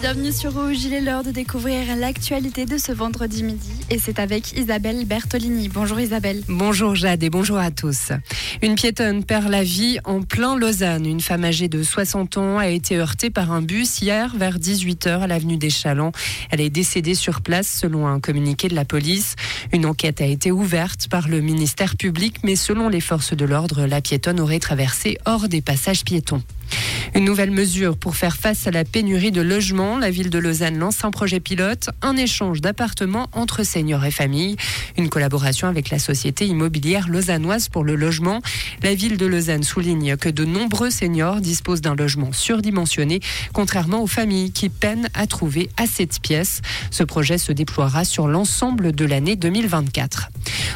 Bienvenue sur Rouge, il est l'heure de découvrir l'actualité de ce vendredi midi et c'est avec Isabelle Bertolini. Bonjour Isabelle. Bonjour Jade et bonjour à tous. Une piétonne perd la vie en plein Lausanne. Une femme âgée de 60 ans a été heurtée par un bus hier vers 18h à l'avenue des Chalands. Elle est décédée sur place selon un communiqué de la police. Une enquête a été ouverte par le ministère public mais selon les forces de l'ordre, la piétonne aurait traversé hors des passages piétons. Une nouvelle mesure pour faire face à la pénurie de logements. La ville de Lausanne lance un projet pilote, un échange d'appartements entre seniors et familles. Une collaboration avec la société immobilière lausannoise pour le logement. La ville de Lausanne souligne que de nombreux seniors disposent d'un logement surdimensionné, contrairement aux familles qui peinent à trouver assez de pièces. Ce projet se déploiera sur l'ensemble de l'année 2024.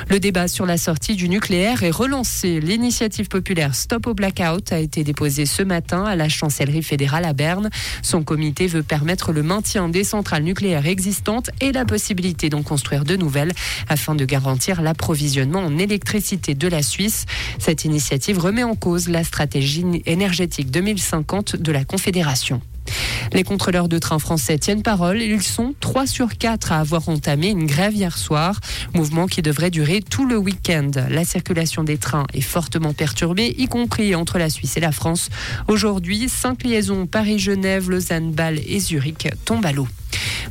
Le débat sur la sortie du nucléaire est relancé. L'initiative populaire Stop au Blackout a été déposée ce matin à la chancellerie fédérale à Berne. Son comité veut permettre le maintien des centrales nucléaires existantes et la possibilité d'en construire de nouvelles afin de garantir l'approvisionnement en électricité de la Suisse. Cette initiative remet en cause la stratégie énergétique 2050 de la Confédération. Les contrôleurs de train français tiennent parole. Ils sont 3 sur 4 à avoir entamé une grève hier soir, mouvement qui devrait durer tout le week-end. La circulation des trains est fortement perturbée, y compris entre la Suisse et la France. Aujourd'hui, 5 liaisons Paris-Genève, Lausanne-Bâle et Zurich tombent à l'eau.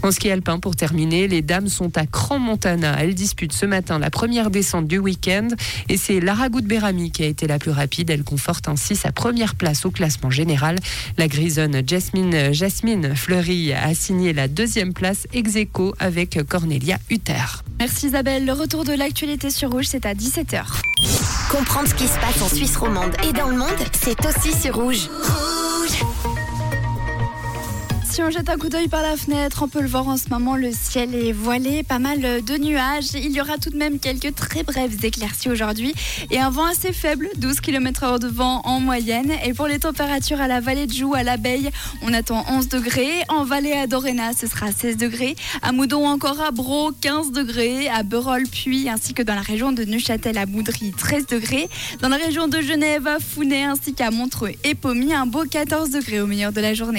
En ski alpin, pour terminer, les dames sont à Cran-Montana. Elles disputent ce matin la première descente du week-end et c'est Lara Berami qui a été la plus rapide. Elle conforte ainsi sa première place au classement général. La grisonne Jasmine, Jasmine Fleury a signé la deuxième place ex aequo avec Cornelia Hutter. Merci Isabelle. Le retour de l'actualité sur Rouge, c'est à 17h. Comprendre ce qui se passe en Suisse romande et dans le monde, c'est aussi sur Rouge. On jette un coup d'œil par la fenêtre, on peut le voir en ce moment, le ciel est voilé, pas mal de nuages. Il y aura tout de même quelques très brèves éclaircies aujourd'hui et un vent assez faible, 12 km h de vent en moyenne. Et pour les températures à la vallée de Joux, à l'abeille, on attend 11 degrés. En vallée à Doréna, ce sera 16 degrés. À Moudon, encore à Bro, 15 degrés. À Berol, puis ainsi que dans la région de Neuchâtel à Moudry, 13 degrés. Dans la région de Genève, à Founet, ainsi qu'à Montreux et Pommier, un beau 14 degrés au meilleur de la journée.